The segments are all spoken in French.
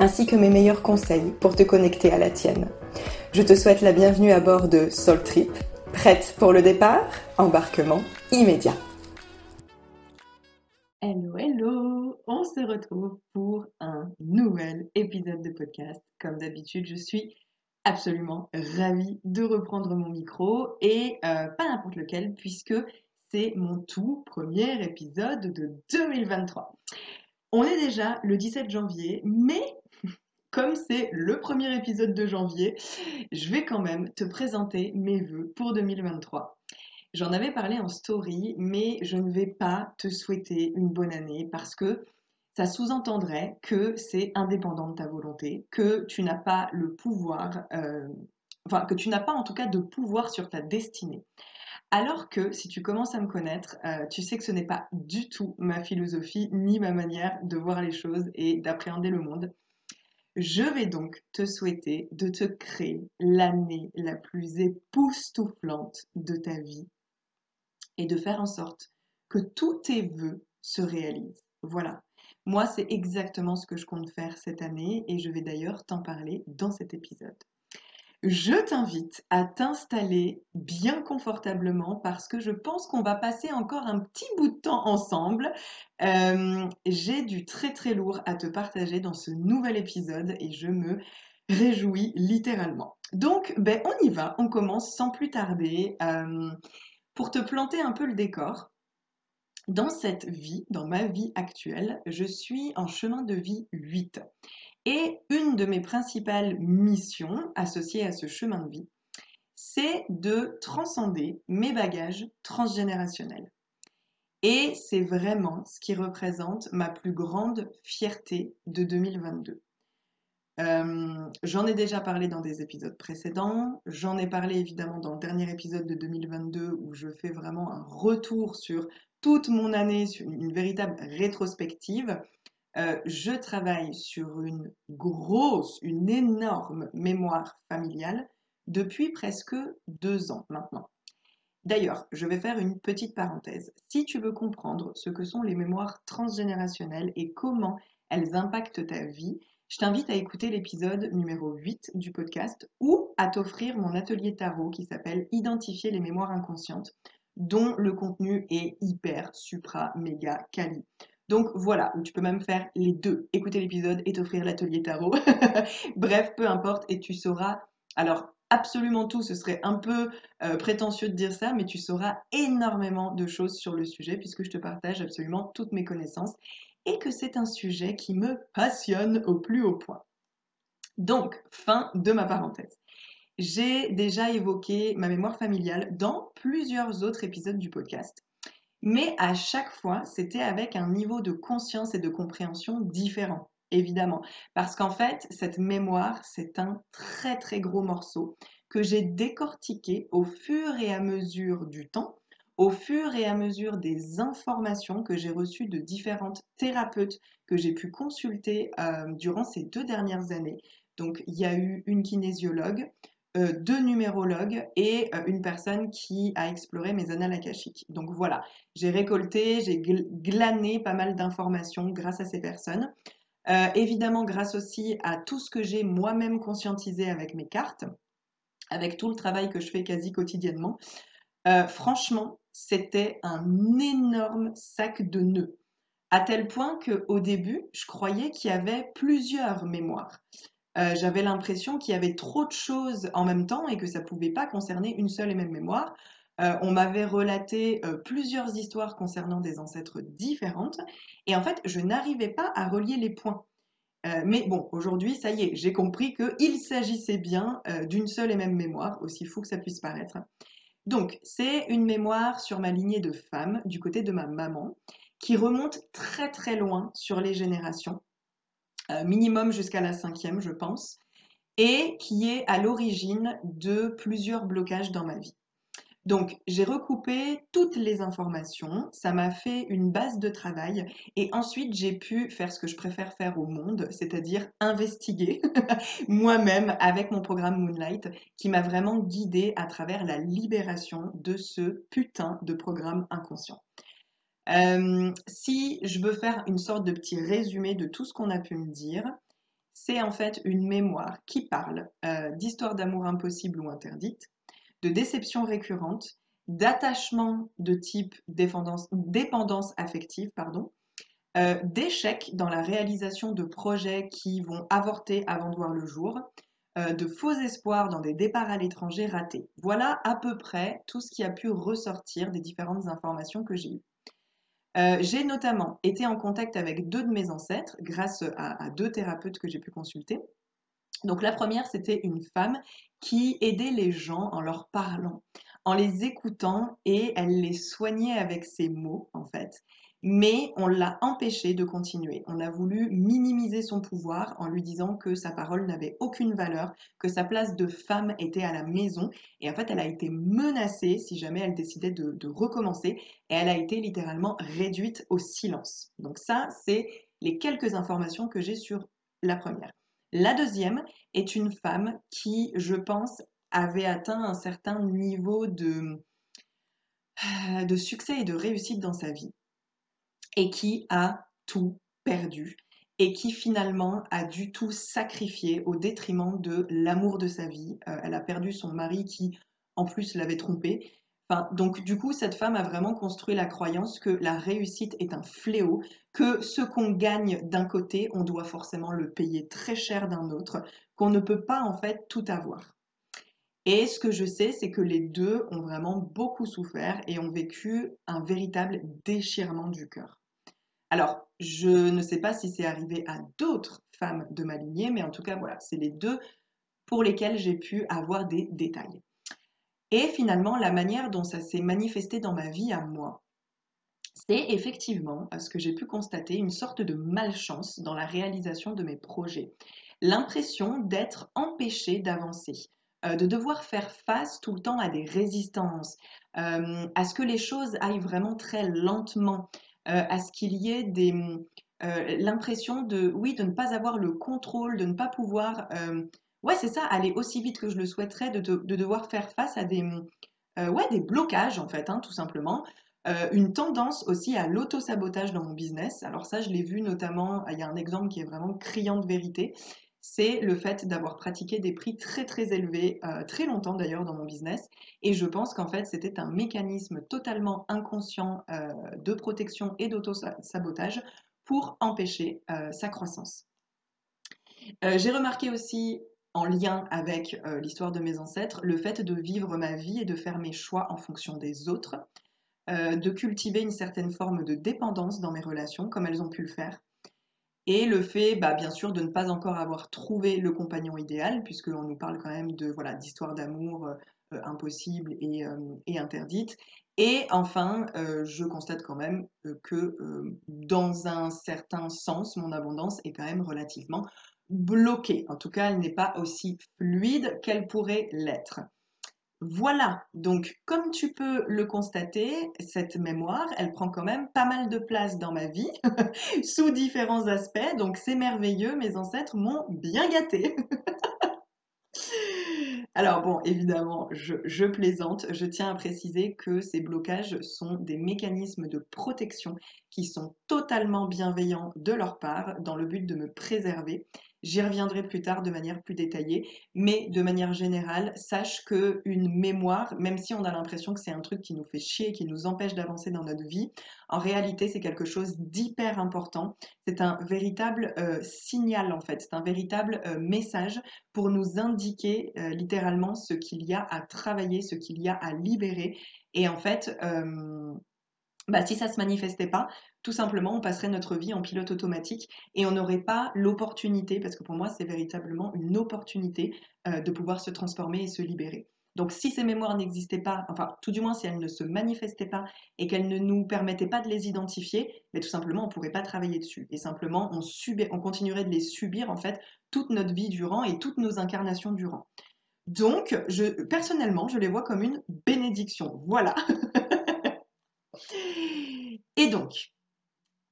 ainsi que mes meilleurs conseils pour te connecter à la tienne. Je te souhaite la bienvenue à bord de Soul Trip. Prête pour le départ? Embarquement immédiat. Hello, hello On se retrouve pour un nouvel épisode de podcast. Comme d'habitude, je suis absolument ravie de reprendre mon micro et euh, pas n'importe lequel puisque c'est mon tout premier épisode de 2023. On est déjà le 17 janvier, mais comme c'est le premier épisode de janvier, je vais quand même te présenter mes vœux pour 2023. J'en avais parlé en story, mais je ne vais pas te souhaiter une bonne année parce que ça sous-entendrait que c'est indépendant de ta volonté, que tu n'as pas le pouvoir, euh, enfin que tu n'as pas en tout cas de pouvoir sur ta destinée. Alors que si tu commences à me connaître, euh, tu sais que ce n'est pas du tout ma philosophie ni ma manière de voir les choses et d'appréhender le monde. Je vais donc te souhaiter de te créer l'année la plus époustouflante de ta vie et de faire en sorte que tous tes vœux se réalisent. Voilà. Moi, c'est exactement ce que je compte faire cette année et je vais d'ailleurs t'en parler dans cet épisode. Je t'invite à t'installer bien confortablement parce que je pense qu'on va passer encore un petit bout de temps ensemble. Euh, j'ai du très très lourd à te partager dans ce nouvel épisode et je me réjouis littéralement. Donc, ben, on y va, on commence sans plus tarder. Euh, pour te planter un peu le décor, dans cette vie, dans ma vie actuelle, je suis en chemin de vie 8. Et une de mes principales missions associées à ce chemin de vie, c'est de transcender mes bagages transgénérationnels. Et c'est vraiment ce qui représente ma plus grande fierté de 2022. Euh, j'en ai déjà parlé dans des épisodes précédents. J'en ai parlé évidemment dans le dernier épisode de 2022 où je fais vraiment un retour sur toute mon année, sur une véritable rétrospective. Euh, je travaille sur une grosse, une énorme mémoire familiale depuis presque deux ans maintenant. D'ailleurs, je vais faire une petite parenthèse. Si tu veux comprendre ce que sont les mémoires transgénérationnelles et comment elles impactent ta vie, je t'invite à écouter l'épisode numéro 8 du podcast ou à t'offrir mon atelier tarot qui s'appelle Identifier les mémoires inconscientes, dont le contenu est hyper, supra, méga, quali. Donc voilà, tu peux même faire les deux, écouter l'épisode et t'offrir l'atelier tarot. Bref, peu importe, et tu sauras, alors absolument tout, ce serait un peu euh, prétentieux de dire ça, mais tu sauras énormément de choses sur le sujet puisque je te partage absolument toutes mes connaissances et que c'est un sujet qui me passionne au plus haut point. Donc, fin de ma parenthèse. J'ai déjà évoqué ma mémoire familiale dans plusieurs autres épisodes du podcast. Mais à chaque fois, c'était avec un niveau de conscience et de compréhension différent, évidemment. Parce qu'en fait, cette mémoire, c'est un très très gros morceau que j'ai décortiqué au fur et à mesure du temps, au fur et à mesure des informations que j'ai reçues de différentes thérapeutes que j'ai pu consulter euh, durant ces deux dernières années. Donc, il y a eu une kinésiologue, euh, deux numérologues et euh, une personne qui a exploré mes annales akashiques. Donc voilà, j'ai récolté, j'ai glané pas mal d'informations grâce à ces personnes. Euh, évidemment, grâce aussi à tout ce que j'ai moi-même conscientisé avec mes cartes, avec tout le travail que je fais quasi quotidiennement. franchement, c'était un énorme sac de nœuds. À tel point qu'au début, je croyais qu'il y avait plusieurs mémoires. J'avais l'impression qu'il y avait trop de choses en même temps et que ça pouvait pas concerner une seule et même mémoire. on m'avait relaté plusieurs histoires concernant des ancêtres différentes et en fait, je n'arrivais pas à relier les points. mais bon, aujourd'hui, ça y est, j'ai compris qu'il s'agissait bien d'une seule et même mémoire, aussi fou que ça puisse paraître. Donc, c'est une mémoire sur ma lignée de femmes du côté de ma maman, qui remonte très très loin sur les générations, euh, minimum jusqu'à la cinquième, je pense, et qui est à l'origine de plusieurs blocages dans ma vie. Donc, j'ai recoupé toutes les informations, ça m'a fait une base de travail et ensuite j'ai pu faire ce que je préfère faire au monde, c'est-à-dire investiguer moi-même avec mon programme Moonlight qui m'a vraiment guidée à travers la libération de ce putain de programme inconscient. Euh, si je veux faire une sorte de petit résumé de tout ce qu'on a pu me dire, c'est en fait une mémoire qui parle euh, d'histoire d'amour impossible ou interdite, de déception récurrente, d'attachement de type dépendance, dépendance affective, pardon, euh, d'échecs dans la réalisation de projets qui vont avorter avant de voir le jour, euh, de faux espoirs dans des départs à l'étranger ratés. Voilà à peu près tout ce qui a pu ressortir des différentes informations que j'ai eues. Euh, j'ai notamment été en contact avec deux de mes ancêtres grâce à deux thérapeutes que j'ai pu consulter. Donc la première, c'était une femme qui aidait les gens en leur parlant, en les écoutant et elle les soignait avec ses mots en fait. Mais on l'a empêchée de continuer. On a voulu minimiser son pouvoir en lui disant que sa parole n'avait aucune valeur, que sa place de femme était à la maison. Et en fait, elle a été menacée si jamais elle décidait de, de recommencer. Et elle a été littéralement réduite au silence. Donc ça, c'est les quelques informations que j'ai sur la première. La deuxième est une femme qui, je pense, avait atteint un certain niveau de, euh, de succès et de réussite dans sa vie et qui a tout perdu et qui finalement a dû tout sacrifier au détriment de l'amour de sa vie. Euh, elle a perdu son mari qui, en plus, l'avait trompée donc du coup, cette femme a vraiment construit la croyance que la réussite est un fléau, que ce qu'on gagne d'un côté, on doit forcément le payer très cher d'un autre, qu'on ne peut pas en fait tout avoir. Et ce que je sais, c'est que les deux ont vraiment beaucoup souffert et ont vécu un véritable déchirement du cœur. Alors, je ne sais pas si c'est arrivé à d'autres femmes de ma lignée, mais en tout cas, voilà, c'est les deux pour lesquelles j'ai pu avoir des détails. Et finalement, la manière dont ça s'est manifesté dans ma vie à moi, c'est effectivement, ce que j'ai pu constater, une sorte de malchance dans la réalisation de mes projets. L'impression d'être empêché d'avancer, euh, de devoir faire face tout le temps à des résistances, euh, à ce que les choses aillent vraiment très lentement, à ce qu'il y ait des, l'impression de, oui, de ne pas avoir le contrôle, de ne pas pouvoir Ouais, c'est ça, aller aussi vite que je le souhaiterais, de, devoir faire face à des, euh, ouais, des blocages, en fait, hein, tout simplement. Euh, une tendance aussi à l'auto-sabotage dans mon business. Alors ça, je l'ai vu notamment, il y a un exemple qui est vraiment criant de vérité, c'est le fait d'avoir pratiqué des prix très très élevés, euh, très longtemps d'ailleurs dans mon business. Et je pense qu'en fait, c'était un mécanisme totalement inconscient de protection et d'auto-sabotage pour empêcher sa croissance. J'ai remarqué aussi en lien avec euh, l'histoire de mes ancêtres, le fait de vivre ma vie et de faire mes choix en fonction des autres, euh, de cultiver une certaine forme de dépendance dans mes relations, comme elles ont pu le faire, et le fait, bah, bien sûr, de ne pas encore avoir trouvé le compagnon idéal, puisqu'on nous parle quand même de voilà d'histoires d'amour euh, impossibles et, et, interdites. Et enfin, je constate quand même que dans un certain sens, mon abondance est quand même relativement bloquée. En tout cas, elle n'est pas aussi fluide qu'elle pourrait l'être. Voilà, donc comme tu peux le constater, cette mémoire, elle prend quand même pas mal de place dans ma vie, sous différents aspects, donc c'est merveilleux, mes ancêtres m'ont bien gâté. Alors bon, évidemment, je, je, plaisante. Je tiens à préciser que ces blocages sont des mécanismes de protection qui sont totalement bienveillants de leur part dans le but de me préserver J'y reviendrai plus tard de manière plus détaillée, mais de manière générale, sache que une mémoire, même si on a l'impression que c'est un truc qui nous fait chier, qui nous empêche d'avancer dans notre vie, en réalité, c'est quelque chose d'hyper important. C'est un véritable euh, signal en fait, c'est un véritable euh, message pour nous indiquer euh, littéralement ce qu'il y a à travailler, ce qu'il y a à libérer. Et en fait, bah, si ça ne se manifestait pas, tout simplement, on passerait notre vie en pilote automatique et on n'aurait pas l'opportunité, parce que pour moi, c'est véritablement une opportunité euh, de pouvoir se transformer et se libérer. Donc, si ces mémoires n'existaient pas, enfin, tout du moins, si elles ne se manifestaient pas et qu'elles ne nous permettaient pas de les identifier, mais tout simplement, on ne pourrait pas travailler dessus. Et simplement, on, on continuerait de les subir, en fait, toute notre vie durant et toutes nos incarnations durant. Donc, je, personnellement, je les vois comme une bénédiction. Voilà. et donc,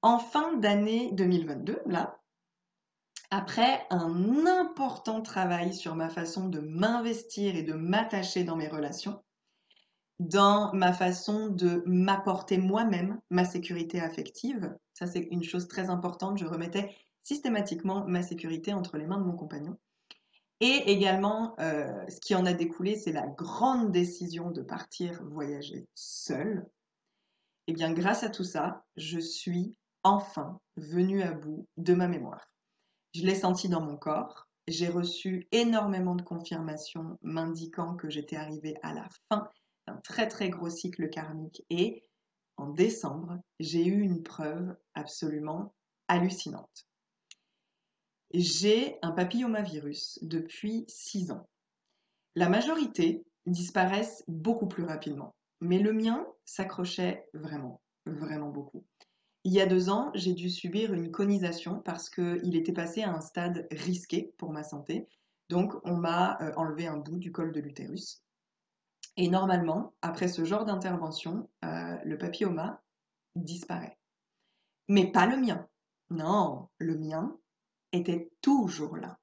en fin d'année 2022, là, après un important travail sur ma façon de m'investir et de m'attacher dans mes relations, dans ma façon de m'apporter moi-même ma sécurité affective, ça c'est une chose très importante, je remettais systématiquement ma sécurité entre les mains de mon compagnon. Et également, euh, ce qui en a découlé, c'est la grande décision de partir voyager seule. Eh bien, grâce à tout ça, je suis enfin venu à bout de ma mémoire. Je l'ai senti dans mon corps. J'ai reçu énormément de confirmations m'indiquant que j'étais arrivée à la fin d'un très très gros cycle karmique et en décembre, j'ai eu une preuve absolument hallucinante. J'ai un papillomavirus depuis 6 ans. La majorité disparaissent beaucoup plus rapidement, mais le mien s'accrochait vraiment, vraiment beaucoup. Il y a deux ans, j'ai dû subir une conisation parce qu'il était passé à un stade risqué pour ma santé. Donc, on m'a euh, enlevé un bout du col de l'utérus. Et normalement, après ce genre d'intervention, euh, le papilloma disparaît. Mais pas le mien. Non, le mien était toujours là.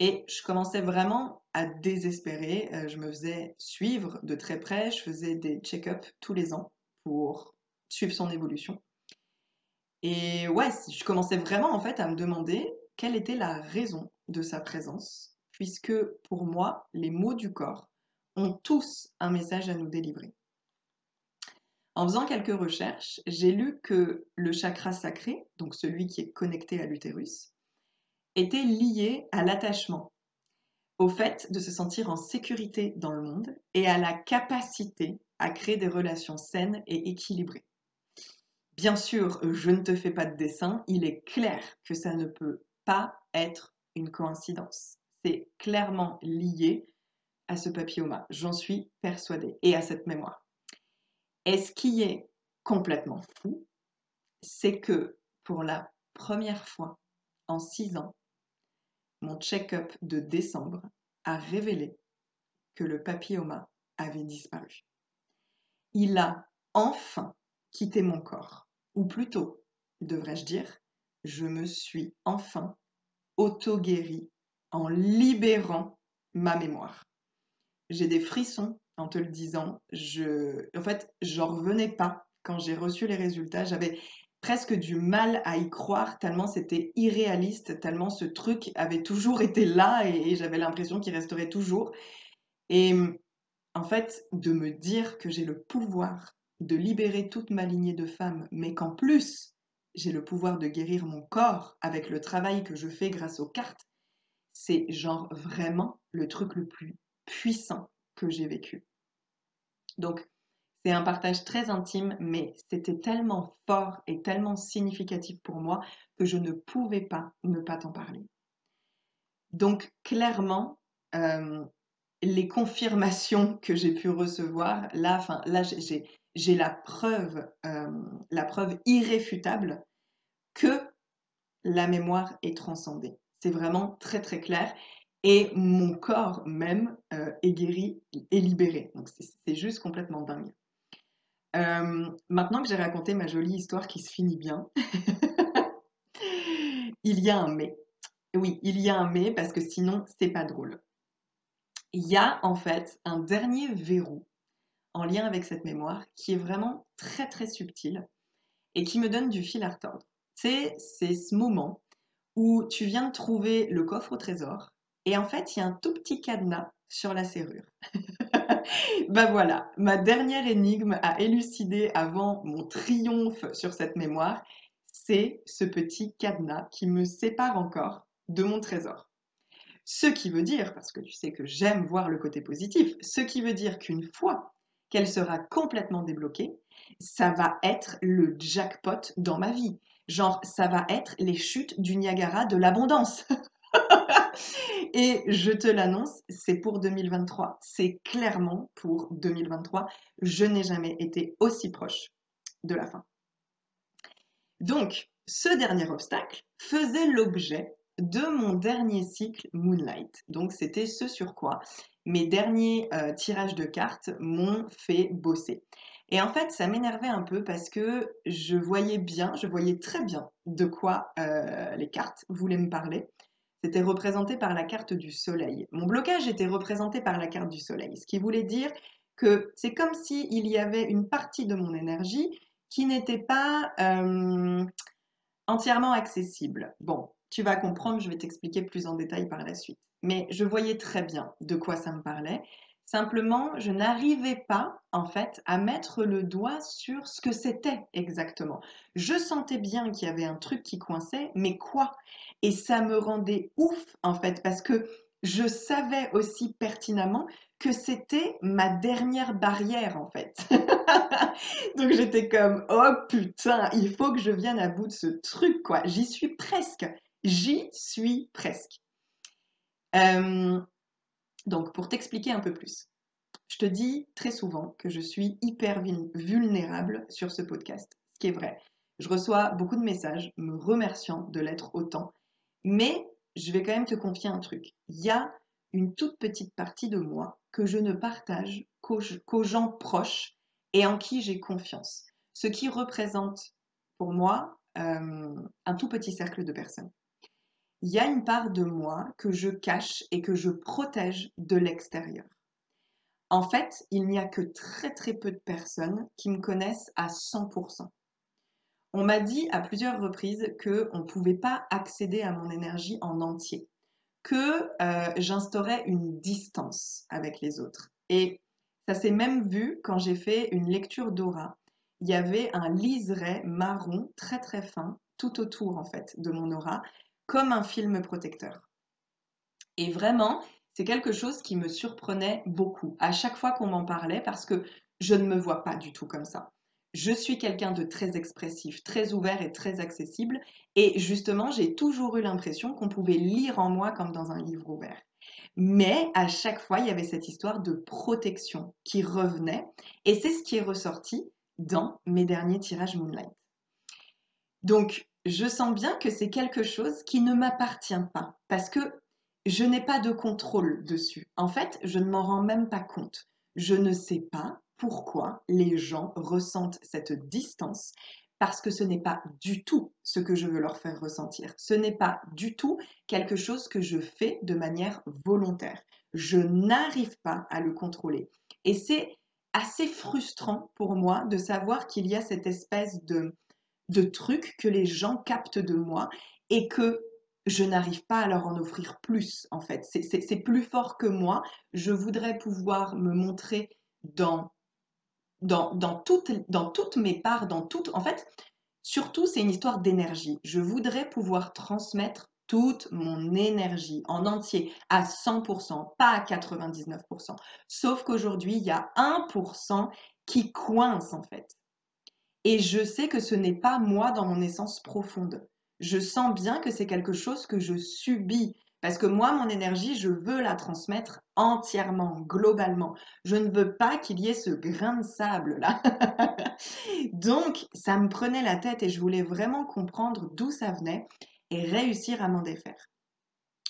Et je commençais vraiment à désespérer. Euh, je me faisais suivre de très près. Je faisais des check-ups tous les ans pour suivre son évolution. Et ouais, je commençais vraiment en fait à me demander quelle était la raison de sa présence, puisque pour moi, les mots du corps ont tous un message à nous délivrer. En faisant quelques recherches, j'ai lu que le chakra sacré, donc celui qui est connecté à l'utérus, était lié à l'attachement, au fait de se sentir en sécurité dans le monde et à la capacité à créer des relations saines et équilibrées. Bien sûr, je ne te fais pas de dessin, il est clair que ça ne peut pas être une coïncidence. C'est clairement lié à ce papilloma, j'en suis persuadée, et à cette mémoire. Et ce qui est complètement fou, c'est que pour la première fois en six ans, mon check-up de décembre a révélé que le papilloma avait disparu. Il a enfin quitté mon corps ou plutôt, devrais-je dire, je me suis enfin auto-guérie en libérant ma mémoire. J'ai des frissons en te le disant. Je, en fait, j'en revenais pas quand j'ai reçu les résultats. J'avais presque du mal à y croire tellement c'était irréaliste, tellement ce truc avait toujours été là et j'avais l'impression qu'il resterait toujours. Et en fait, de me dire que j'ai le pouvoir de libérer toute ma lignée de femmes, mais qu'en plus, j'ai le pouvoir de guérir mon corps avec le travail que je fais grâce aux cartes, c'est genre vraiment le truc le plus puissant que j'ai vécu. Donc, c'est un partage très intime, mais c'était tellement fort et tellement significatif pour moi que je ne pouvais pas ne pas t'en parler. Donc, clairement, euh, les confirmations que j'ai pu recevoir, là, j'ai la preuve, euh, la preuve irréfutable que la mémoire est transcendée. C'est vraiment très très clair. Et mon corps même euh, est guéri et libéré. Donc c'est juste complètement dingue. Euh, maintenant que j'ai raconté ma jolie histoire qui se finit bien, il y a un mais. Oui, il y a un mais parce que sinon c'est pas drôle. Il y a en fait un dernier verrou en lien avec cette mémoire qui est vraiment très très subtile et qui me donne du fil à retordre. C'est ce moment où tu viens trouver le coffre au trésor et en fait, il y a un tout petit cadenas sur la serrure. ben voilà, ma dernière énigme à élucider avant mon triomphe sur cette mémoire, c'est ce petit cadenas qui me sépare encore de mon trésor. Ce qui veut dire, parce que tu sais que j'aime voir le côté positif, ce qui veut dire qu'une fois qu'elle sera complètement débloquée, ça va être le jackpot dans ma vie. Genre, ça va être les chutes du Niagara de l'abondance. Et je te l'annonce, c'est pour 2023. C'est clairement pour 2023. Je n'ai jamais été aussi proche de la fin. Donc, ce dernier obstacle faisait l'objet de mon dernier cycle Moonlight. Donc, c'était ce sur quoi mes derniers euh, tirages de cartes m'ont fait bosser. Et en fait, ça m'énervait un peu parce que je voyais bien, je voyais très bien de quoi euh, les cartes voulaient me parler. C'était représenté par la carte du soleil. Mon blocage était représenté par la carte du soleil, ce qui voulait dire que c'est comme s'il y avait une partie de mon énergie qui n'était pas euh, entièrement accessible. Bon, tu vas comprendre, je vais t'expliquer plus en détail par la suite. Mais je voyais très bien de quoi ça me parlait. Simplement, je n'arrivais pas, en fait, à mettre le doigt sur ce que c'était exactement. Je sentais bien qu'il y avait un truc qui coinçait, mais quoi? Et ça me rendait ouf, en fait, parce que je savais aussi pertinemment que c'était ma dernière barrière, en fait. Donc j'étais comme, oh putain, il faut que je vienne à bout de ce truc, quoi. J'y suis presque. J'y suis presque. Euh, donc, pour t'expliquer un peu plus, je te dis très souvent que je suis hyper vulnérable sur ce podcast, ce qui est vrai. Je reçois beaucoup de messages me remerciant de l'être autant, mais je vais quand même te confier un truc. Il y a une toute petite partie de moi que je ne partage qu'aux gens proches et en qui j'ai confiance, ce qui représente pour moi euh, un tout petit cercle de personnes il y a une part de moi que je cache et que je protège de l'extérieur. En fait, il n'y a que très très peu de personnes qui me connaissent à 100%. On m'a dit à plusieurs reprises que on ne pouvait pas accéder à mon énergie en entier, que euh, j'instaurais une distance avec les autres. Et ça s'est même vu quand j'ai fait une lecture d'aura. Il y avait un liseré marron très très fin tout autour en fait de mon aura comme un film protecteur. Et vraiment, c'est quelque chose qui me surprenait beaucoup à chaque fois qu'on m'en parlait parce que je ne me vois pas du tout comme ça. Je suis quelqu'un de très expressif, très ouvert et très accessible. Et justement, j'ai toujours eu l'impression qu'on pouvait lire en moi comme dans un livre ouvert. Mais à chaque fois, il y avait cette histoire de protection qui revenait. Et c'est ce qui est ressorti dans mes derniers tirages Moonlight. Donc, je sens bien que c'est quelque chose qui ne m'appartient pas parce que je n'ai pas de contrôle dessus. En fait, je ne m'en rends même pas compte. Je ne sais pas pourquoi les gens ressentent cette distance parce que ce n'est pas du tout ce que je veux leur faire ressentir. Ce n'est pas du tout quelque chose que je fais de manière volontaire. Je n'arrive pas à le contrôler. Et c'est assez frustrant pour moi de savoir qu'il y a cette espèce de de trucs que les gens captent de moi et que je n'arrive pas à leur en offrir plus, en fait. C'est plus fort que moi. Je voudrais pouvoir me montrer dans, dans, dans, toutes, toutes mes parts, dans toutes... En fait, surtout, c'est une histoire d'énergie. Je voudrais pouvoir transmettre toute mon énergie en entier à 100%, pas à 99%. Sauf qu'aujourd'hui, il y a 1% qui coince, en fait. Et je sais que ce n'est pas moi dans mon essence profonde. Je sens bien que c'est quelque chose que je subis. Parce que moi, mon énergie, je veux la transmettre entièrement, globalement. Je ne veux pas qu'il y ait ce grain de sable là. Donc, ça me prenait la tête et je voulais vraiment comprendre d'où ça venait et réussir à m'en défaire.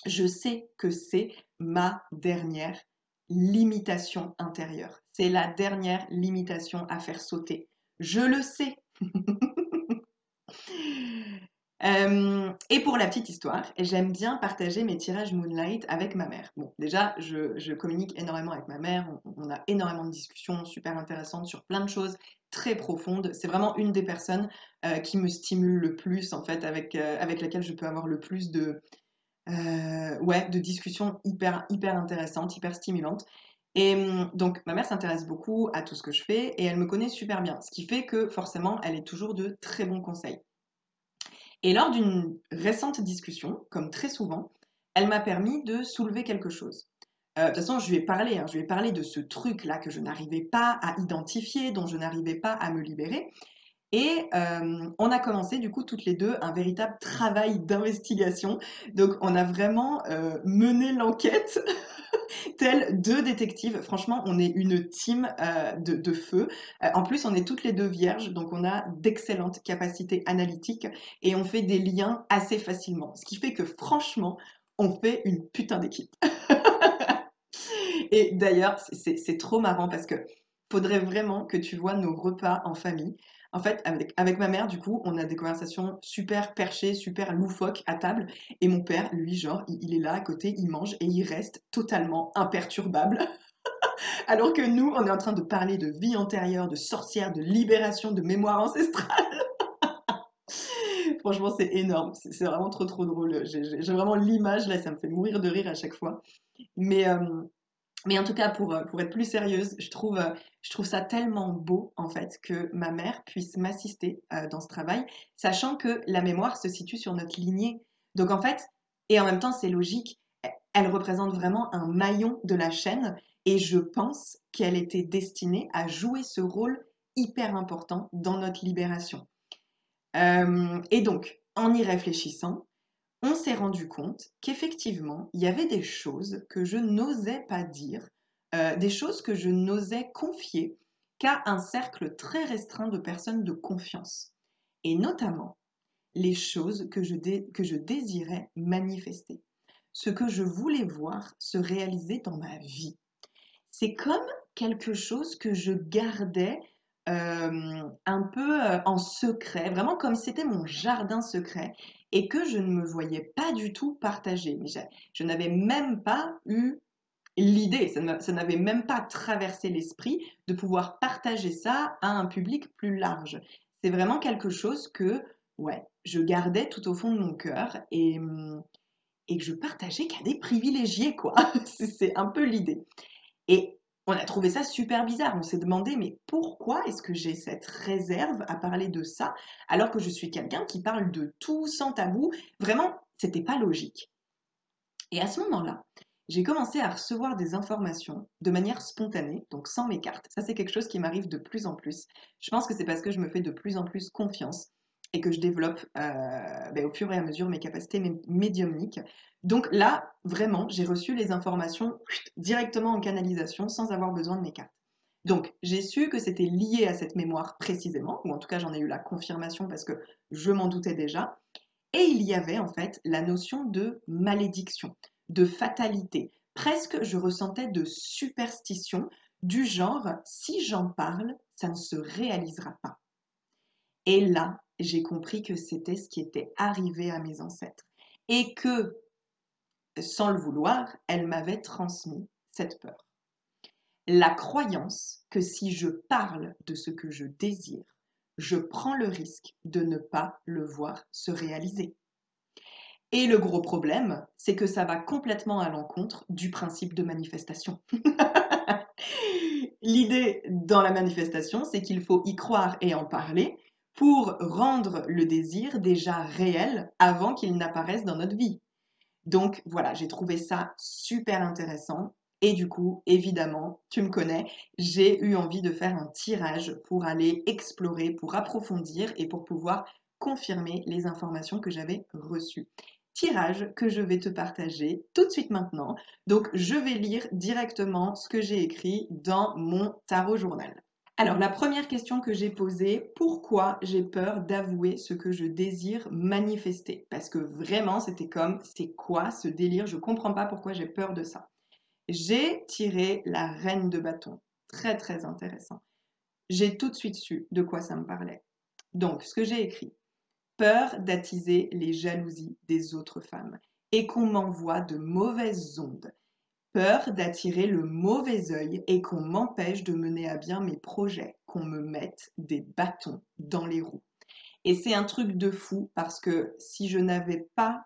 Je sais que c'est ma dernière limitation intérieure. C'est la dernière limitation à faire sauter. Je le sais. Euh, et pour la petite histoire, j'aime bien partager mes tirages Moonlight avec ma mère. Bon, déjà, je, communique énormément avec ma mère, on, a énormément de discussions super intéressantes sur plein de choses très profonde. C'est vraiment une des personnes euh, qui me stimule le plus, en fait, avec, euh, avec laquelle je peux avoir le plus de, ouais, de discussions hyper, hyper intéressantes, hyper stimulantes. Et hum, donc, ma mère s'intéresse beaucoup à tout ce que je fais et elle me connaît super bien, ce qui fait que forcément, elle est toujours de très bons conseils. Et lors d'une récente discussion, comme très souvent, elle m'a permis de soulever quelque chose. Euh, de toute façon, je lui ai parlé, hein, je lui ai parlé de ce truc-là que je n'arrivais pas à identifier, dont je n'arrivais pas à me libérer. Et euh, on a commencé du coup toutes les deux un véritable travail d'investigation. Donc on a vraiment euh, mené l'enquête tel deux détectives. Franchement, on est une team de, de, feu. en plus, on est toutes les deux vierges, donc on a d'excellentes capacités analytiques et on fait des liens assez facilement. Ce qui fait que franchement, on fait une putain d'équipe. Et d'ailleurs, c'est trop marrant parce que faudrait vraiment que tu vois nos repas en famille. En fait, avec, ma mère, du coup, on a des conversations super perchées, super loufoques à table. Et mon père, lui, genre, il, est là à côté, il mange et il reste totalement imperturbable. Alors que nous, on est en train de parler de vie antérieure, de sorcière, de libération, de mémoire ancestrale. Franchement, c'est énorme. C'est vraiment trop, trop drôle. J'ai vraiment l'image, là, ça me fait mourir de rire à chaque fois. Mais, euh, mais en tout cas, pour, euh, pour être plus sérieuse, je trouve, euh, je trouve ça tellement beau, en fait, que ma mère puisse m'assister euh, dans ce travail, sachant que la mémoire se situe sur notre lignée. Donc, en fait, et en même temps, c'est logique, elle représente vraiment un maillon de la chaîne, et je pense qu'elle était destinée à jouer ce rôle hyper important dans notre libération. et donc, en y réfléchissant, on s'est rendu compte qu'effectivement, il y avait des choses que je n'osais pas dire, euh, des choses que je n'osais confier qu'à un cercle très restreint de personnes de confiance, et notamment les choses que je, que je désirais manifester, ce que je voulais voir se réaliser dans ma vie. C'est comme quelque chose que je gardais un peu en secret, vraiment comme c'était mon jardin secret et que je ne me voyais pas du tout partager. Je, n'avais même pas eu l'idée, ça n'avait même pas traversé l'esprit de pouvoir partager ça à un public plus large. C'est vraiment quelque chose que, ouais, je gardais tout au fond de mon cœur et, et que je partageais qu'à des privilégiés, quoi. C'est un peu l'idée. Et on a trouvé ça super bizarre. On s'est demandé, mais pourquoi est-ce que j'ai cette réserve à parler de ça alors que je suis quelqu'un qui parle de tout sans tabou? Vraiment, c'était pas logique. Et à ce moment-là, j'ai commencé à recevoir des informations de manière spontanée, donc sans mes cartes. Ça, c'est quelque chose qui m'arrive de plus en plus. Je pense que c'est parce que je me fais de plus en plus confiance et que je développe euh, ben, au fur et à mesure mes capacités médiumniques. Donc là, vraiment, j'ai reçu les informations directement en canalisation sans avoir besoin de mes cartes. Donc, j'ai su que c'était lié à cette mémoire précisément, ou en tout cas j'en ai eu la confirmation parce que je m'en doutais déjà. Et il y avait en fait la notion de malédiction, de fatalité. Presque je ressentais de superstition du genre si j'en parle, ça ne se réalisera pas. Et là, j'ai compris que c'était ce qui était arrivé à mes ancêtres et que sans le vouloir, elle m'avait transmis cette peur. La croyance que si je parle de ce que je désire, je prends le risque de ne pas le voir se réaliser. Et le gros problème, c'est que ça va complètement à l'encontre du principe de manifestation. L'idée dans la manifestation, c'est qu'il faut y croire et en parler pour rendre le désir déjà réel avant qu'il n'apparaisse dans notre vie. Donc voilà, j'ai trouvé ça super intéressant. Et du coup, évidemment, tu me connais, j'ai eu envie de faire un tirage pour aller explorer, pour approfondir et pour pouvoir confirmer les informations que j'avais reçues. Tirage que je vais te partager tout de suite maintenant. Donc, je vais lire directement ce que j'ai écrit dans mon tarot journal. Alors, la première question que j'ai posée, pourquoi j'ai peur d'avouer ce que je désire manifester? Parce que vraiment, c'était comme, c'est quoi ce délire? Je comprends pas pourquoi j'ai peur de ça. J'ai tiré la reine de bâton. Très, très intéressant. J'ai tout de suite su de quoi ça me parlait. Donc, ce que j'ai écrit, peur d'attiser les jalousies des autres femmes et qu'on m'envoie de mauvaises ondes peur d'attirer le mauvais œil et qu'on m'empêche de mener à bien mes projets, qu'on me mette des bâtons dans les roues. Et c'est un truc de fou parce que si je n'avais pas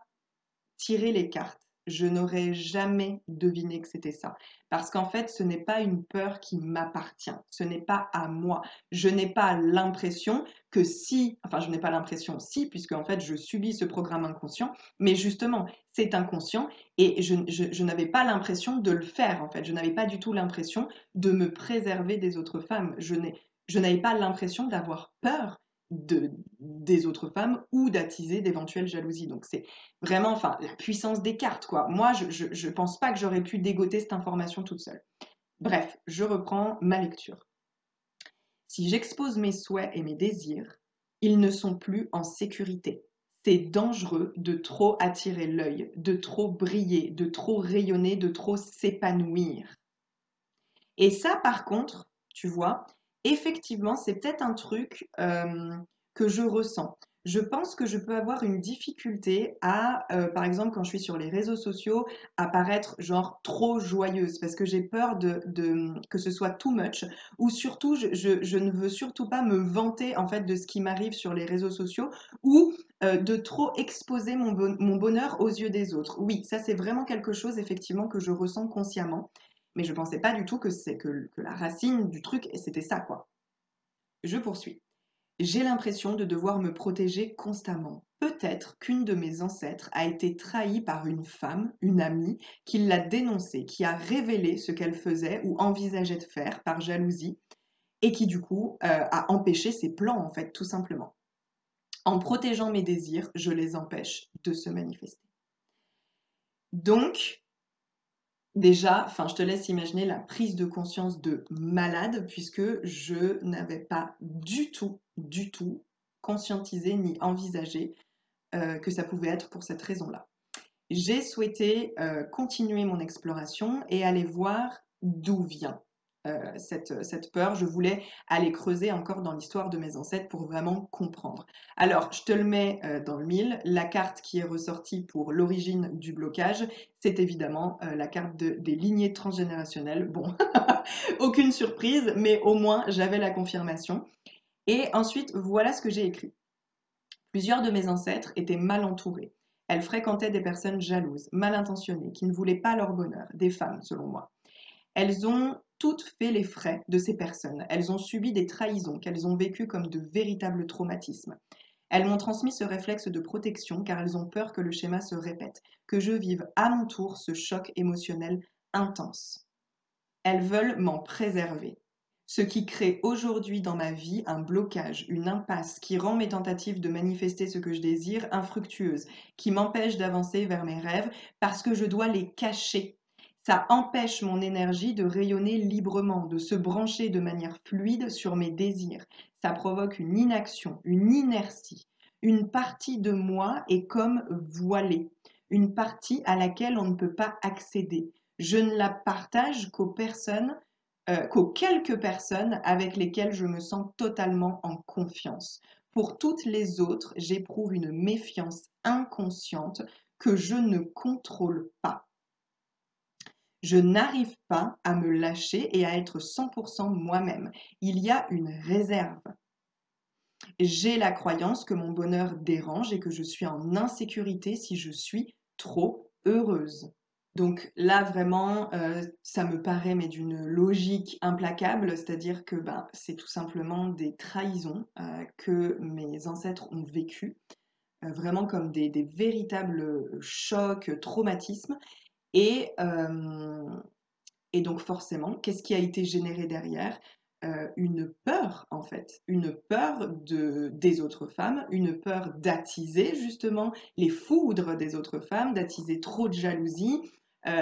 tiré les cartes, je n'aurais jamais deviné que c'était ça. Parce qu'en fait, ce n'est pas une peur qui m'appartient, ce n'est pas à moi. Je n'ai pas l'impression que si, enfin je n'ai pas l'impression si, puisque en fait je subis ce programme inconscient, mais justement c'est inconscient et je, je n'avais pas l'impression de le faire en fait. Je n'avais pas du tout l'impression de me préserver des autres femmes. Je n'avais pas l'impression d'avoir peur de, des autres femmes ou d'attiser d'éventuelles jalousies. Donc c'est vraiment enfin, la puissance des cartes. Quoi. Moi, je ne pense pas que j'aurais pu dégoter cette information toute seule. Bref, je reprends ma lecture. Si j'expose mes souhaits et mes désirs, ils ne sont plus en sécurité. C'est dangereux de trop attirer l'œil, de trop briller, de trop rayonner, de trop s'épanouir. Et ça, par contre, tu vois, effectivement, c'est peut-être un truc euh, que je ressens. Je pense que je peux avoir une difficulté à, euh, par exemple, quand je suis sur les réseaux sociaux, à paraître genre trop joyeuse parce que j'ai peur de, que ce soit too much ou surtout, je, ne veux surtout pas me vanter en fait de ce qui m'arrive sur les réseaux sociaux ou euh, de trop exposer mon, bonheur aux yeux des autres. Oui, ça c'est vraiment quelque chose effectivement que je ressens consciemment. Mais je pensais pas du tout que c'est que, la racine du truc, c'était ça, quoi. Je poursuis. J'ai l'impression de devoir me protéger constamment. Peut-être qu'une de mes ancêtres a été trahie par une femme, une amie, qui l'a dénoncée, qui a révélé ce qu'elle faisait ou envisageait de faire par jalousie, et qui du coup euh, a empêché ses plans, en fait, tout simplement. En protégeant mes désirs, je les empêche de se manifester. Donc, Déjà, enfin, je te laisse imaginer la prise de conscience de malade, puisque je n'avais pas du tout, du tout conscientisé ni envisagé euh, que ça pouvait être pour cette raison-là. J'ai souhaité euh, continuer mon exploration et aller voir d'où vient euh, cette, peur. Je voulais aller creuser encore dans l'histoire de mes ancêtres pour vraiment comprendre. Alors, je te le mets dans le mille. La carte qui est ressortie pour l'origine du blocage, c'est évidemment la carte des lignées transgénérationnelles. Bon, aucune surprise, mais au moins j'avais la confirmation. Et ensuite, voilà ce que j'ai écrit. Plusieurs de mes ancêtres étaient mal entourés. Elles fréquentaient des personnes jalouses, mal intentionnées, qui ne voulaient pas leur bonheur, des femmes selon moi. Elles ont toutes fait les frais de ces personnes. Elles ont subi des trahisons qu'elles ont vécues comme de véritables traumatismes. Elles m'ont transmis ce réflexe de protection car elles ont peur que le schéma se répète, que je vive à mon tour ce choc émotionnel intense. Elles veulent m'en préserver. Ce qui crée aujourd'hui dans ma vie un blocage, une impasse qui rend mes tentatives de manifester ce que je désire infructueuses, qui m'empêche d'avancer vers mes rêves parce que je dois les cacher ça empêche mon énergie de rayonner librement, de se brancher de manière fluide sur mes désirs. Ça provoque une inaction, une inertie. Une partie de moi est comme voilée, une partie à laquelle on ne peut pas accéder. Je ne la partage qu'aux personnes, euh, qu'aux quelques personnes avec lesquelles je me sens totalement en confiance. Pour toutes les autres, j'éprouve une méfiance inconsciente que je ne contrôle pas je n'arrive pas à me lâcher et à être 100% moi-même. Il y a une réserve. J'ai la croyance que mon bonheur dérange et que je suis en insécurité si je suis trop heureuse. Donc là, vraiment, euh, ça me paraît mais d'une logique implacable, c'est-à-dire que ben, c'est tout simplement des trahisons euh, que mes ancêtres ont vécues, euh, vraiment comme des, des, véritables chocs, traumatismes, et, et donc forcément, qu'est-ce qui a été généré derrière? Une peur, en fait, une peur de, des autres femmes, une peur d'attiser justement les foudres des autres femmes, d'attiser trop de jalousie,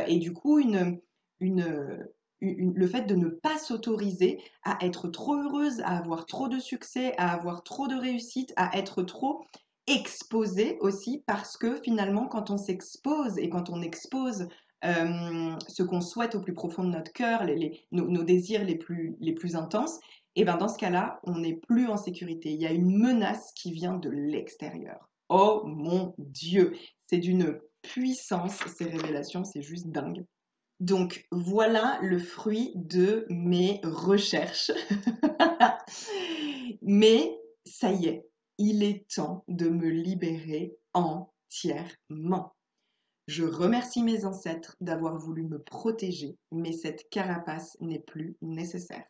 et du coup, une, une, le fait de ne pas s'autoriser à être trop heureuse, à avoir trop de succès, à avoir trop de réussite, à être trop exposé aussi parce que finalement quand on s'expose et quand on expose euh, ce qu'on souhaite au plus profond de notre cœur, nos, désirs les plus, les plus intenses, et ben dans ce cas-là, on n'est plus en sécurité. Il y a une menace qui vient de l'extérieur. Oh mon Dieu, c'est d'une puissance ces révélations, c'est juste dingue. Donc voilà le fruit de mes recherches. Mais ça y est, il est temps de me libérer entièrement. Je remercie mes ancêtres d'avoir voulu me protéger, mais cette carapace n'est plus nécessaire.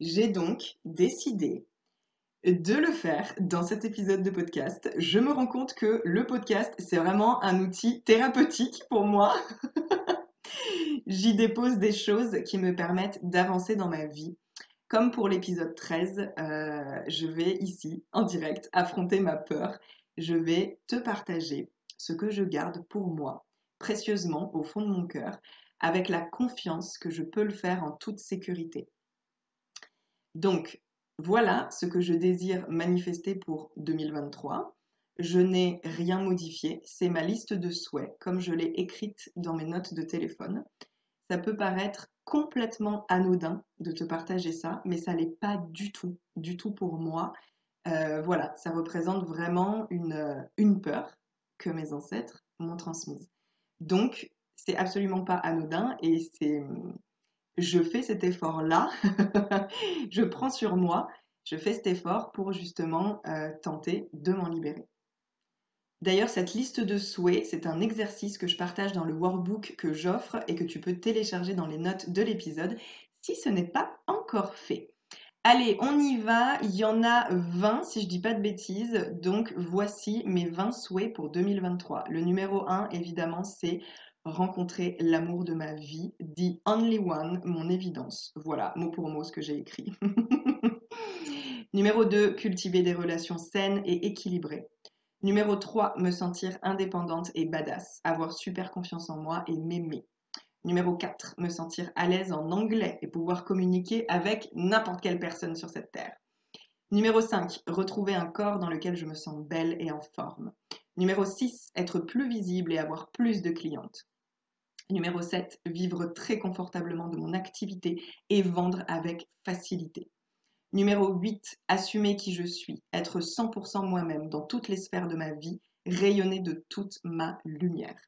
J'ai donc décidé de le faire dans cet épisode de podcast. Je me rends compte que le podcast, c'est vraiment un outil thérapeutique pour moi. J'y dépose des choses qui me permettent d'avancer dans ma vie. Comme pour l'épisode 13, euh, je vais ici, en direct, affronter ma peur. Je vais te partager ce que je garde pour moi, précieusement au fond de mon cœur, avec la confiance que je peux le faire en toute sécurité. Donc, voilà ce que je désire manifester pour 2023. Je n'ai rien modifié, c'est ma liste de souhaits, comme je l'ai écrite dans mes notes de téléphone. Ça peut paraître complètement anodin de te partager ça, mais ça l'est pas du tout, du tout pour moi. Euh, voilà, ça représente vraiment une, une peur que mes ancêtres m'ont transmise. Donc, c'est absolument pas anodin et c'est je fais cet effort-là, je prends sur moi, je fais cet effort pour justement euh, tenter de m'en libérer. D'ailleurs, cette liste de souhaits, c'est un exercice que je partage dans le workbook que j'offre et que tu peux télécharger dans les notes de l'épisode si ce n'est pas encore fait. Allez, on y va. Il y en a 20 si je dis pas de bêtises. Donc voici mes 20 souhaits pour 2023. Le numéro 1, évidemment, c'est rencontrer l'amour de ma vie, the only one, mon évidence. Voilà, mot pour mot ce que j'ai écrit. Numéro 2, cultiver des relations saines et équilibrées. Numéro 3, me sentir indépendante et badass, avoir super confiance en moi et m'aimer. Numéro 4, me sentir à l'aise en anglais et pouvoir communiquer avec n'importe quelle personne sur cette terre. Numéro 5, retrouver un corps dans lequel je me sens belle et en forme. Numéro 6, être plus visible et avoir plus de clientes. Numéro 7, vivre très confortablement de mon activité et vendre avec facilité. Numéro 8, assumer qui je suis, être 100% moi-même dans toutes les sphères de ma vie, rayonner de toute ma lumière.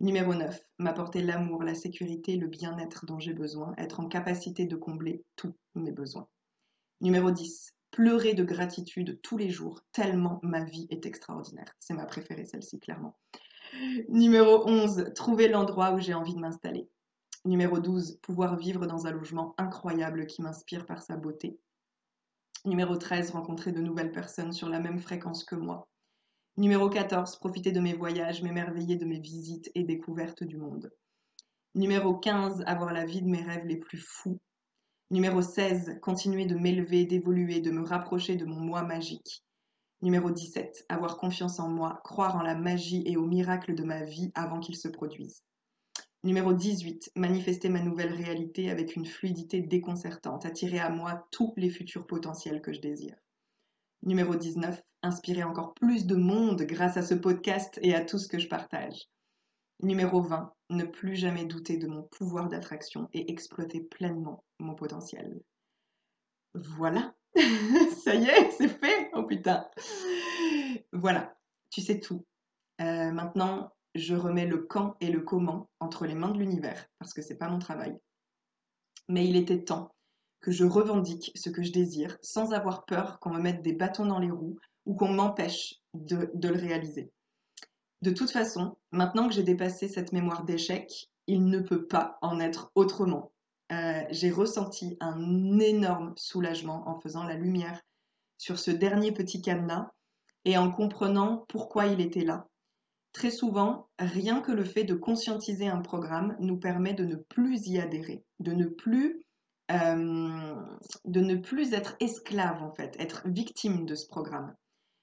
Numéro 9, m'apporter l'amour, la sécurité, le bien-être dont j'ai besoin, être en capacité de combler tous mes besoins. Numéro 10, pleurer de gratitude tous les jours, tellement ma vie est extraordinaire. C'est ma préférée celle-ci, clairement. Numéro 11, trouver l'endroit où j'ai envie de m'installer. Numéro 12, pouvoir vivre dans un logement incroyable qui m'inspire par sa beauté. Numéro 13, rencontrer de nouvelles personnes sur la même fréquence que moi. Numéro 14, profiter de mes voyages, m'émerveiller de mes visites et découvertes du monde. Numéro 15, avoir la vie de mes rêves les plus fous. Numéro 16, continuer de m'élever, d'évoluer, de me rapprocher de mon moi magique. Numéro 17. Avoir confiance en moi, croire en la magie et au miracle de ma vie avant qu'il se produise. Numéro 18. Manifester ma nouvelle réalité avec une fluidité déconcertante, attirer à moi tous les futurs potentiels que je désire. Numéro 19. Inspirer encore plus de monde grâce à ce podcast et à tout ce que je partage. Numéro 20. Ne plus jamais douter de mon pouvoir d'attraction et exploiter pleinement mon potentiel. Voilà, ça y est, c'est fait. Oh putain. Voilà, tu sais tout. Euh, maintenant, je remets le quand et le comment entre les mains de l'univers parce que c'est pas mon travail. Mais il était temps que je revendique ce que je désire sans avoir peur qu'on me mette des bâtons dans les roues ou qu'on m'empêche de, le réaliser. De toute façon, maintenant que j'ai dépassé cette mémoire d'échec, il ne peut pas en être autrement. Euh, j'ai ressenti un énorme soulagement en faisant la lumière sur ce dernier petit cadenas et en comprenant pourquoi il était là. Très souvent, rien que le fait de conscientiser un programme nous permet de ne plus y adhérer, de ne plus, euh, de ne plus être esclave en fait, être victime de ce programme.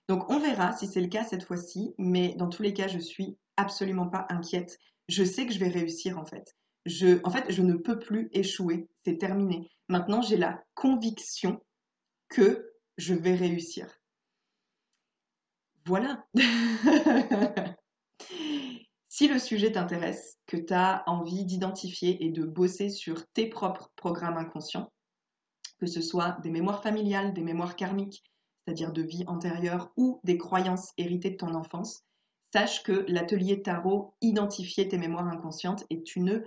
Donc on verra si c'est le cas cette fois-ci, mais dans tous les cas, je suis absolument pas inquiète. Je sais que je vais réussir en fait en fait, je ne peux plus échouer. C'est terminé. Maintenant, j'ai la conviction que je vais réussir. Voilà. si le sujet t'intéresse, que tu as envie d'identifier et de bosser sur tes propres programmes inconscients, que ce soit des mémoires familiales, des mémoires karmiques, c'est-à-dire de vie antérieure ou des croyances héritées de ton enfance, sache que l'atelier tarot Identifier tes mémoires inconscientes est une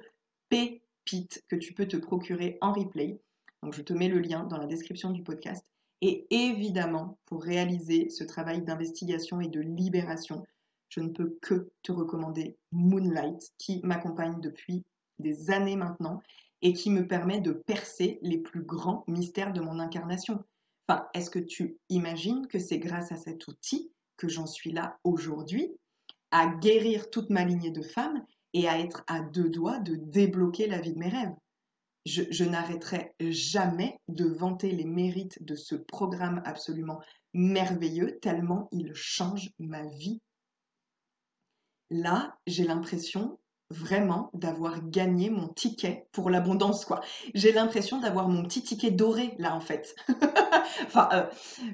pépite que tu peux te procurer en replay. Donc je te mets le lien dans la description du podcast. Et évidemment, pour réaliser ce travail d'investigation et de libération, je ne peux que te recommander Moonlight, qui m'accompagne depuis des années maintenant et qui me permet de percer les plus grands mystères de mon incarnation. Enfin, est-ce que tu imagines que c'est grâce à cet outil que j'en suis là aujourd'hui, à guérir toute ma lignée de femmes et à être à deux doigts de débloquer la vie de mes rêves? Je, je n'arrêterai jamais de vanter les mérites de ce programme absolument merveilleux, tellement il change ma vie. Là, j'ai l'impression vraiment d'avoir gagné mon ticket pour l'abondance, quoi. J'ai l'impression d'avoir mon petit ticket doré, là, en fait. enfin, euh,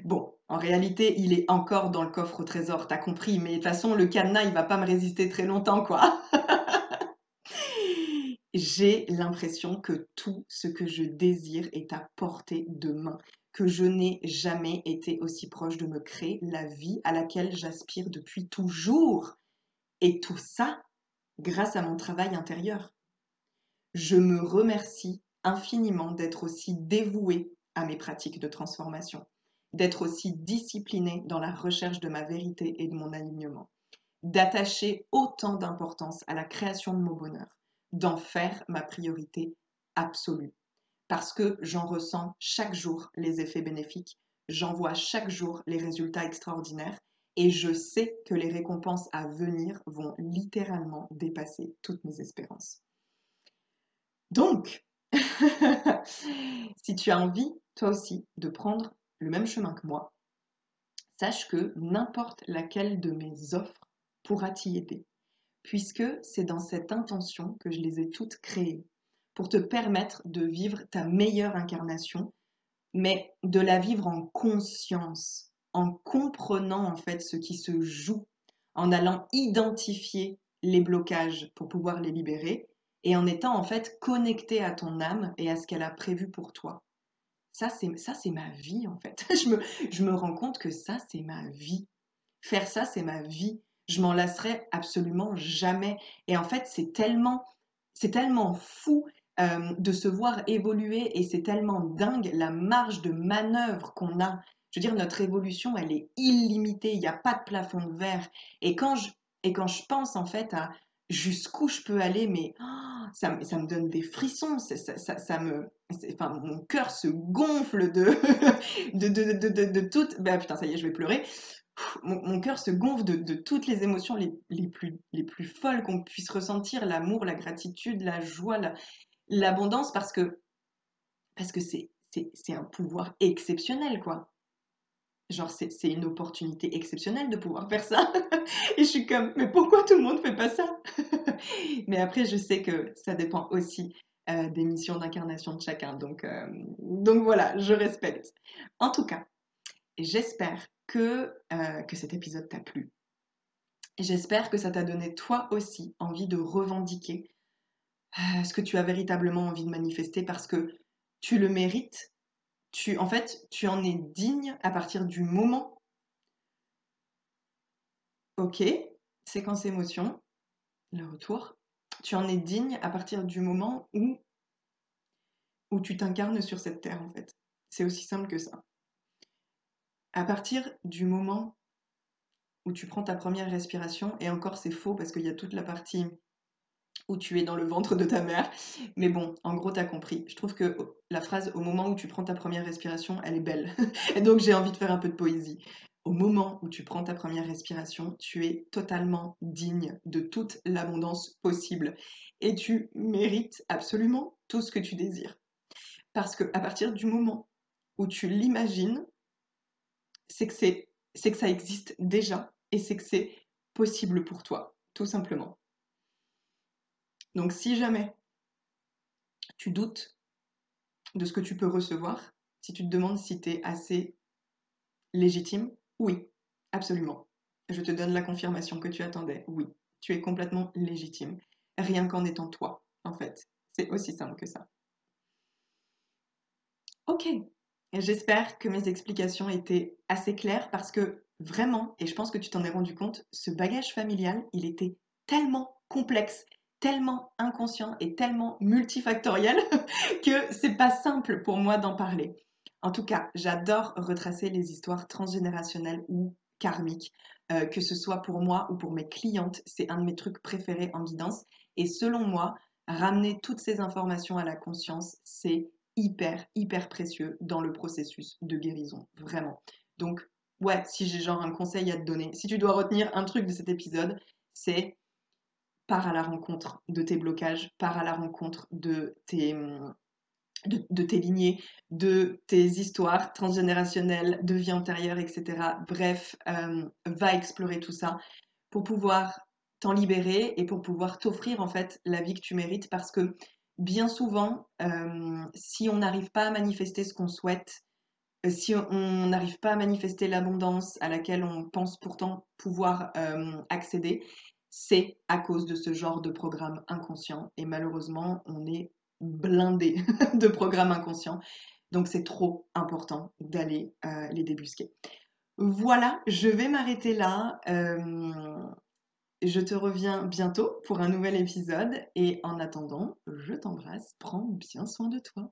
bon, en réalité, il est encore dans le coffre au trésor, t'as compris, mais de toute façon, le cadenas, il va pas me résister très longtemps, quoi. J'ai l'impression que tout ce que je désire est à portée de main, que je n'ai jamais été aussi proche de me créer la vie à laquelle j'aspire depuis toujours. Et tout ça grâce à mon travail intérieur. Je me remercie infiniment d'être aussi dévouée à mes pratiques de transformation, d'être aussi disciplinée dans la recherche de ma vérité et de mon alignement, d'attacher autant d'importance à la création de mon bonheur, d'en faire ma priorité absolue. Parce que j'en ressens chaque jour les effets bénéfiques, j'en vois chaque jour les résultats extraordinaires et je sais que les récompenses à venir vont littéralement dépasser toutes mes espérances. Donc, si tu as envie, toi aussi, de prendre le même chemin que moi, sache que n'importe laquelle de mes offres pourra t'y aider, puisque c'est dans cette intention que je les ai toutes créées, pour te permettre de vivre ta meilleure incarnation, mais de la vivre en conscience, en comprenant en fait ce qui se joue, en allant identifier les blocages pour pouvoir les libérer et en étant en fait connecté à ton âme et à ce qu'elle a prévu pour toi. Ça c'est ça c'est ma vie en fait. je me je me rends compte que ça c'est ma vie. Faire ça c'est ma vie. Je m'en lasserai absolument jamais et en fait c'est tellement c'est tellement fou euh, de se voir évoluer et c'est tellement dingue la marge de manœuvre qu'on a je veux dire, notre évolution, elle est illimitée. Il n'y a pas de plafond de verre. Et quand je, pense en fait à jusqu'où je peux aller, mais oh, ça, me donne des frissons. Ça, me, enfin, mon cœur se gonfle de, toutes. Bah, putain, ça y est, je vais pleurer. Mon, cœur se gonfle de, toutes les émotions les, plus, les plus folles qu'on puisse ressentir l'amour, la gratitude, la joie, l'abondance, parce que c'est un pouvoir exceptionnel, quoi. Genre, c'est une opportunité exceptionnelle de pouvoir faire ça. Et je suis comme, mais pourquoi tout le monde ne fait pas ça? Mais après, je sais que ça dépend aussi euh, des missions d'incarnation de chacun. Donc, euh, donc voilà, je respecte. En tout cas, j'espère que, euh, que cet épisode t'a plu. J'espère que ça t'a donné toi aussi envie de revendiquer ce que tu as véritablement envie de manifester parce que tu le mérites tu, en fait, tu en es digne à partir du moment. Ok, séquence émotion, le retour. Tu en es digne à partir du moment où, où tu t'incarnes sur cette terre, en fait. C'est aussi simple que ça. À partir du moment où tu prends ta première respiration, et encore c'est faux parce qu'il y a toute la partie où tu es dans le ventre de ta mère. Mais bon, en gros, tu as compris. Je trouve que la phrase au moment où tu prends ta première respiration, elle est belle. Et donc, j'ai envie de faire un peu de poésie. Au moment où tu prends ta première respiration, tu es totalement digne de toute l'abondance possible. Et tu mérites absolument tout ce que tu désires. Parce que à partir du moment où tu l'imagines, c'est que, c'est que ça existe déjà et c'est que c'est possible pour toi, tout simplement. Donc si jamais tu doutes de ce que tu peux recevoir, si tu te demandes si tu es assez légitime, oui, absolument. Je te donne la confirmation que tu attendais. Oui, tu es complètement légitime. Rien qu'en étant toi, en fait. C'est aussi simple que ça. Ok, j'espère que mes explications étaient assez claires parce que vraiment, et je pense que tu t'en es rendu compte, ce bagage familial, il était tellement complexe tellement inconscient et tellement multifactoriel que c'est pas simple pour moi d'en parler. En tout cas, j'adore retracer les histoires transgénérationnelles ou karmiques, euh, que ce soit pour moi ou pour mes clientes. C'est un de mes trucs préférés en guidance. Et selon moi, ramener toutes ces informations à la conscience, c'est hyper, hyper précieux dans le processus de guérison. Vraiment. Donc, ouais, si j'ai genre un conseil à te donner, si tu dois retenir un truc de cet épisode, c'est pars à la rencontre de tes blocages, pars à la rencontre de tes, lignées, de tes histoires transgénérationnelles, de vie antérieure, etc. Bref, euh, va explorer tout ça pour pouvoir t'en libérer et pour pouvoir t'offrir en fait la vie que tu mérites parce que bien souvent, euh, si on n'arrive pas à manifester ce qu'on souhaite, euh, si on n'arrive pas à manifester l'abondance à laquelle on pense pourtant pouvoir accéder, c'est à cause de ce genre de programme inconscient. Et malheureusement, on est blindé de programmes inconscients. Donc c'est trop important d'aller euh, les débusquer. Voilà, je vais m'arrêter là. Euh, je te reviens bientôt pour un nouvel épisode. Et en attendant, je t'embrasse. Prends bien soin de toi.